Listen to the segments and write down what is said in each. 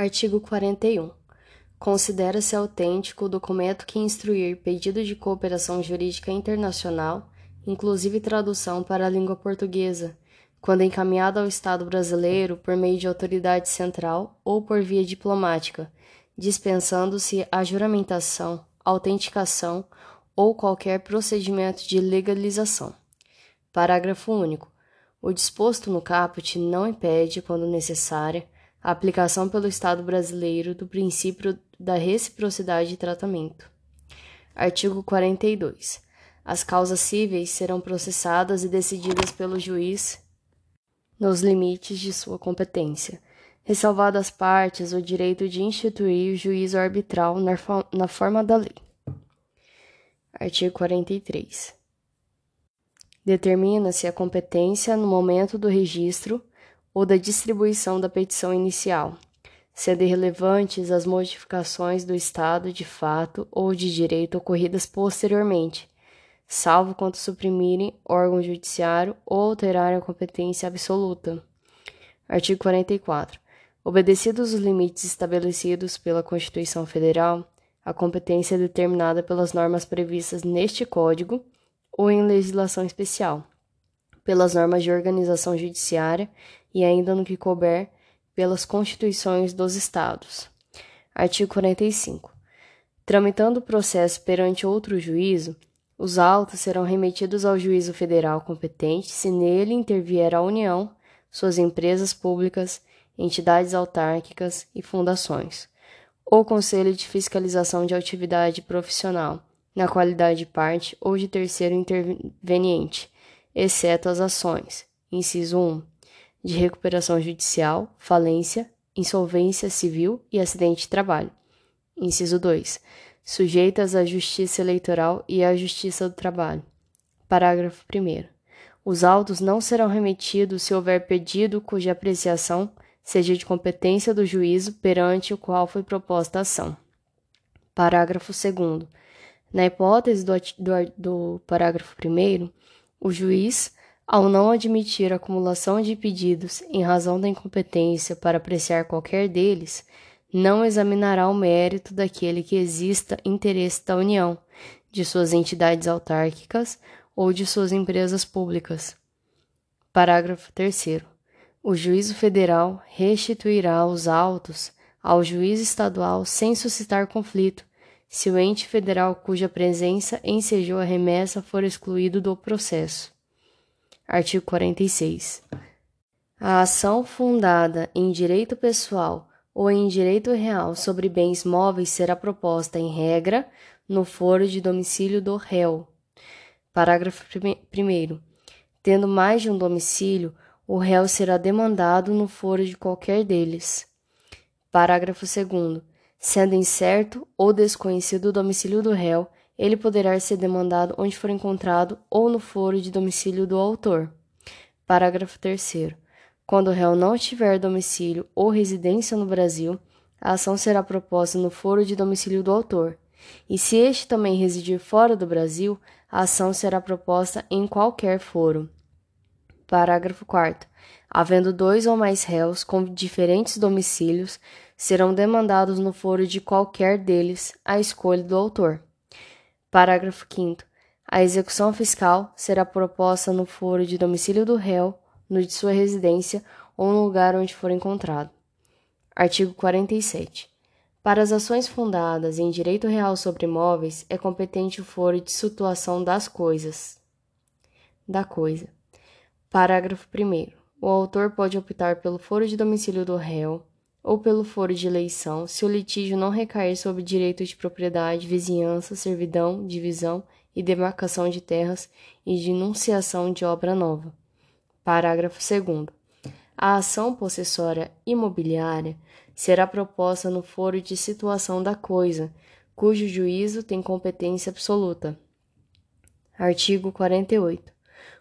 Artigo 41. Considera-se autêntico o documento que instruir pedido de cooperação jurídica internacional, inclusive tradução para a língua portuguesa, quando encaminhado ao Estado brasileiro por meio de autoridade central ou por via diplomática, dispensando-se a juramentação, autenticação ou qualquer procedimento de legalização. Parágrafo único. O disposto no caput não impede, quando necessária, a aplicação pelo Estado brasileiro do princípio da reciprocidade de tratamento. Artigo 42. As causas cíveis serão processadas e decididas pelo juiz nos limites de sua competência, ressalvado às partes o direito de instituir o juízo arbitral na forma da lei. Artigo 43. Determina-se a competência no momento do registro ou da distribuição da petição inicial, sendo irrelevantes as modificações do estado de fato ou de direito ocorridas posteriormente, salvo quanto suprimirem órgão judiciário ou alterarem a competência absoluta. Artigo 44. Obedecidos os limites estabelecidos pela Constituição Federal, a competência é determinada pelas normas previstas neste Código ou em legislação especial, pelas normas de organização judiciária e ainda no que couber pelas constituições dos Estados. Artigo 45. Tramitando o processo perante outro juízo, os autos serão remetidos ao juízo federal competente se nele intervier a União, suas empresas públicas, entidades autárquicas e fundações, ou Conselho de Fiscalização de Atividade Profissional, na qualidade de parte ou de terceiro interveniente, exceto as ações. Inciso 1 de recuperação judicial, falência, insolvência civil e acidente de trabalho. Inciso 2. Sujeitas à Justiça Eleitoral e à Justiça do Trabalho. Parágrafo 1. Os autos não serão remetidos se houver pedido cuja apreciação seja de competência do juízo perante o qual foi proposta a ação. Parágrafo 2. Na hipótese do, do, do parágrafo 1, o juiz ao não admitir a acumulação de pedidos em razão da incompetência para apreciar qualquer deles, não examinará o mérito daquele que exista interesse da União, de suas entidades autárquicas ou de suas empresas públicas. Parágrafo 3. O juízo federal restituirá os autos ao juiz estadual sem suscitar conflito, se o ente federal cuja presença ensejou a remessa for excluído do processo. Artigo 46. A ação fundada em direito pessoal ou em direito real sobre bens móveis será proposta, em regra, no foro de domicílio do réu. Parágrafo 1. Tendo mais de um domicílio, o réu será demandado no foro de qualquer deles. Parágrafo 2. Sendo incerto ou desconhecido o domicílio do réu, ele poderá ser demandado onde for encontrado ou no foro de domicílio do autor. Parágrafo 3. Quando o réu não tiver domicílio ou residência no Brasil, a ação será proposta no foro de domicílio do autor. E se este também residir fora do Brasil, a ação será proposta em qualquer foro. Parágrafo 4. Havendo dois ou mais réus com diferentes domicílios, serão demandados no foro de qualquer deles a escolha do autor. Parágrafo 5. A execução fiscal será proposta no foro de domicílio do réu, no de sua residência ou no lugar onde for encontrado. Artigo 47. Para as ações fundadas em direito real sobre imóveis, é competente o foro de situação das coisas. Da coisa. Parágrafo 1. O autor pode optar pelo foro de domicílio do réu, ou pelo foro de eleição, se o litígio não recair sobre direito de propriedade, vizinhança, servidão, divisão e demarcação de terras e de enunciação de obra nova. Parágrafo 2. A ação possessória imobiliária será proposta no foro de situação da coisa, cujo juízo tem competência absoluta. Artigo 48.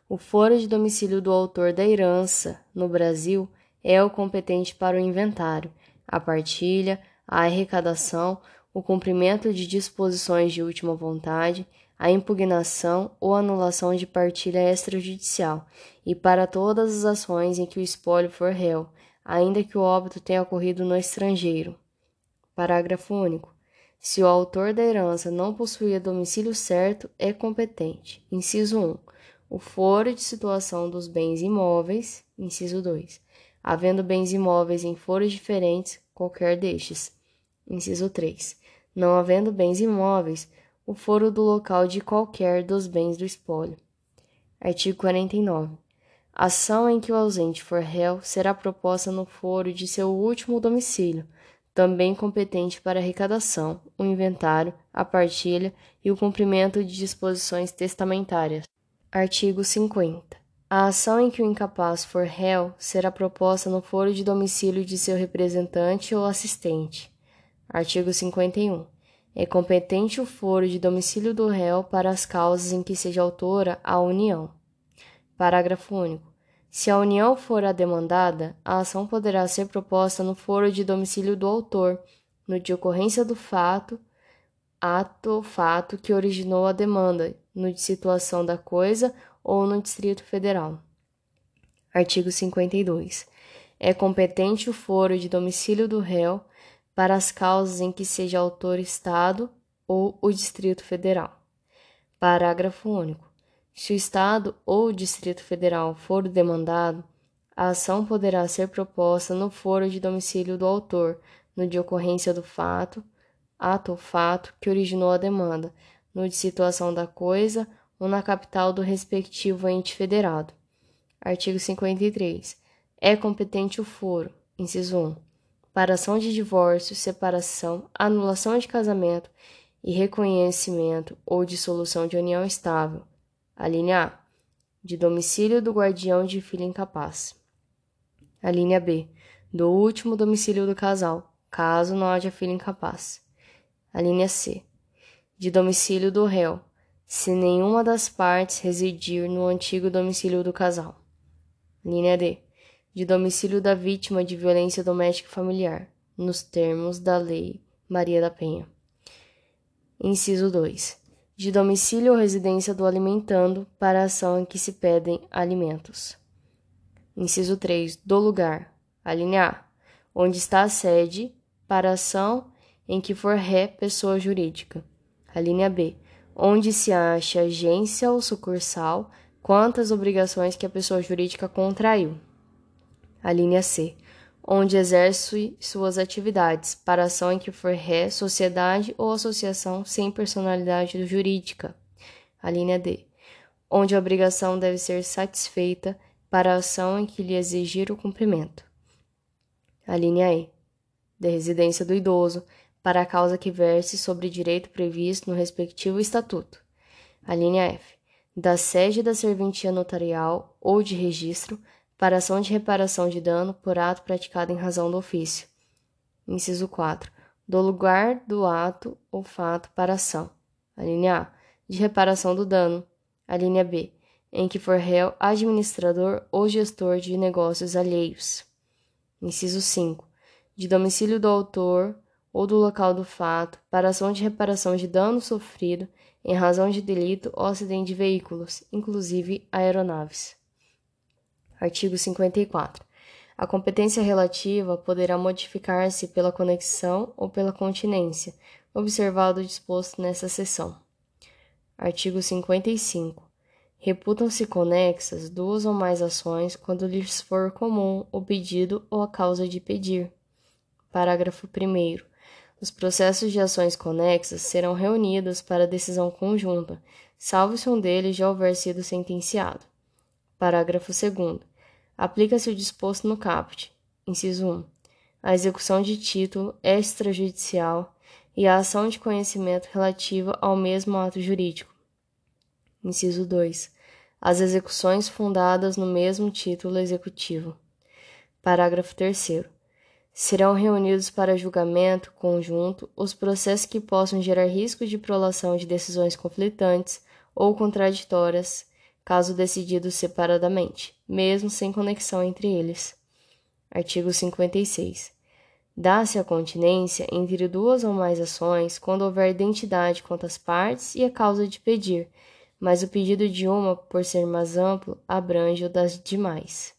O foro de domicílio do autor da herança no Brasil é o competente para o inventário, a partilha, a arrecadação, o cumprimento de disposições de última vontade, a impugnação ou anulação de partilha extrajudicial, e para todas as ações em que o espólio for réu, ainda que o óbito tenha ocorrido no estrangeiro. Parágrafo único. Se o autor da herança não possuía domicílio certo, é competente. Inciso 1. O foro de situação dos bens imóveis. Inciso 2. Havendo bens imóveis em foros diferentes, qualquer destes. Inciso 3. Não havendo bens imóveis, o foro do local de qualquer dos bens do espólio. Artigo 49. Ação em que o ausente for réu será proposta no foro de seu último domicílio, também competente para arrecadação, o inventário, a partilha e o cumprimento de disposições testamentárias. Artigo 50. A ação em que o incapaz for réu será proposta no foro de domicílio de seu representante ou assistente. Artigo 51. É competente o foro de domicílio do réu para as causas em que seja autora a União. Parágrafo único. Se a União for a demandada, a ação poderá ser proposta no foro de domicílio do autor, no de ocorrência do fato, ato ou fato que originou a demanda, no de situação da coisa ou no Distrito Federal. Artigo 52. É competente o foro de domicílio do réu para as causas em que seja autor Estado ou o Distrito Federal. Parágrafo único. Se o Estado ou o Distrito Federal for demandado, a ação poderá ser proposta no foro de domicílio do autor, no de ocorrência do fato, ato ou fato que originou a demanda, no de situação da coisa ou na capital do respectivo ente federado. Artigo 53. É competente o foro, inciso 1 para ação de divórcio, separação, anulação de casamento e reconhecimento ou dissolução de união estável. A linha A. De domicílio do guardião de filho incapaz. A linha B. Do último domicílio do casal, caso não haja filho incapaz. A linha C. De domicílio do réu, se nenhuma das partes residir no antigo domicílio do casal. Linha D de domicílio da vítima de violência doméstica familiar, nos termos da Lei Maria da Penha. Inciso 2. De domicílio ou residência do alimentando para a ação em que se pedem alimentos. Inciso 3. Do lugar. A A. Onde está a sede para a ação em que for ré pessoa jurídica. A B. Onde se acha agência ou sucursal quanto às obrigações que a pessoa jurídica contraiu a linha C, onde exerce suas atividades, para ação em que for ré, sociedade ou associação sem personalidade jurídica. A linha D, onde a obrigação deve ser satisfeita para a ação em que lhe exigir o cumprimento. A linha E, da residência do idoso, para a causa que verse sobre direito previsto no respectivo estatuto. A linha F, da sede da serventia notarial ou de registro, para ação de reparação de dano por ato praticado em razão do ofício. Inciso 4. Do lugar do ato ou fato para ação. A linha A. De reparação do dano. A linha B. Em que for réu, administrador ou gestor de negócios alheios. Inciso 5. De domicílio do autor ou do local do fato para ação de reparação de dano sofrido em razão de delito ou acidente de veículos, inclusive aeronaves. Artigo 54. A competência relativa poderá modificar-se pela conexão ou pela continência, observado o disposto nessa seção. Artigo 55. Reputam-se conexas duas ou mais ações quando lhes for comum o pedido ou a causa de pedir. Parágrafo 1. Os processos de ações conexas serão reunidos para decisão conjunta, salvo se um deles já houver sido sentenciado. Parágrafo 2. Aplica-se o disposto no caput. Inciso 1. A execução de título extrajudicial e a ação de conhecimento relativa ao mesmo ato jurídico. Inciso 2. As execuções fundadas no mesmo título executivo. Parágrafo 3. Serão reunidos para julgamento conjunto os processos que possam gerar risco de prolação de decisões conflitantes ou contraditórias caso decididos separadamente, mesmo sem conexão entre eles. Artigo 56. Dá-se a continência entre duas ou mais ações quando houver identidade quanto às partes e a causa de pedir, mas o pedido de uma, por ser mais amplo, abrange o das demais.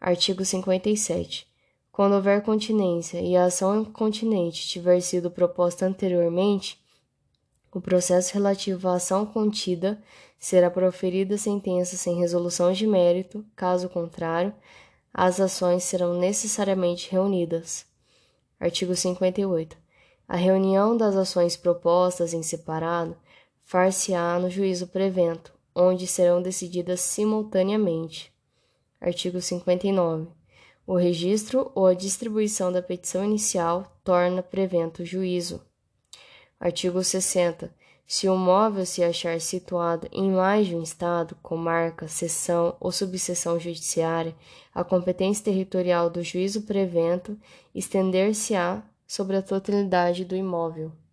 Artigo 57. Quando houver continência e a ação incontinente tiver sido proposta anteriormente, o processo relativo à ação contida será proferida sentença sem resolução de mérito, caso contrário, as ações serão necessariamente reunidas. Artigo 58. A reunião das ações propostas em separado far-se-á no juízo prevento, onde serão decididas simultaneamente. Artigo 59. O registro ou a distribuição da petição inicial torna prevento o juízo. Artigo 60. Se o móvel se achar situado em mais de um estado, comarca, seção ou subseção judiciária, a competência territorial do juízo prevento estender-se-á sobre a totalidade do imóvel.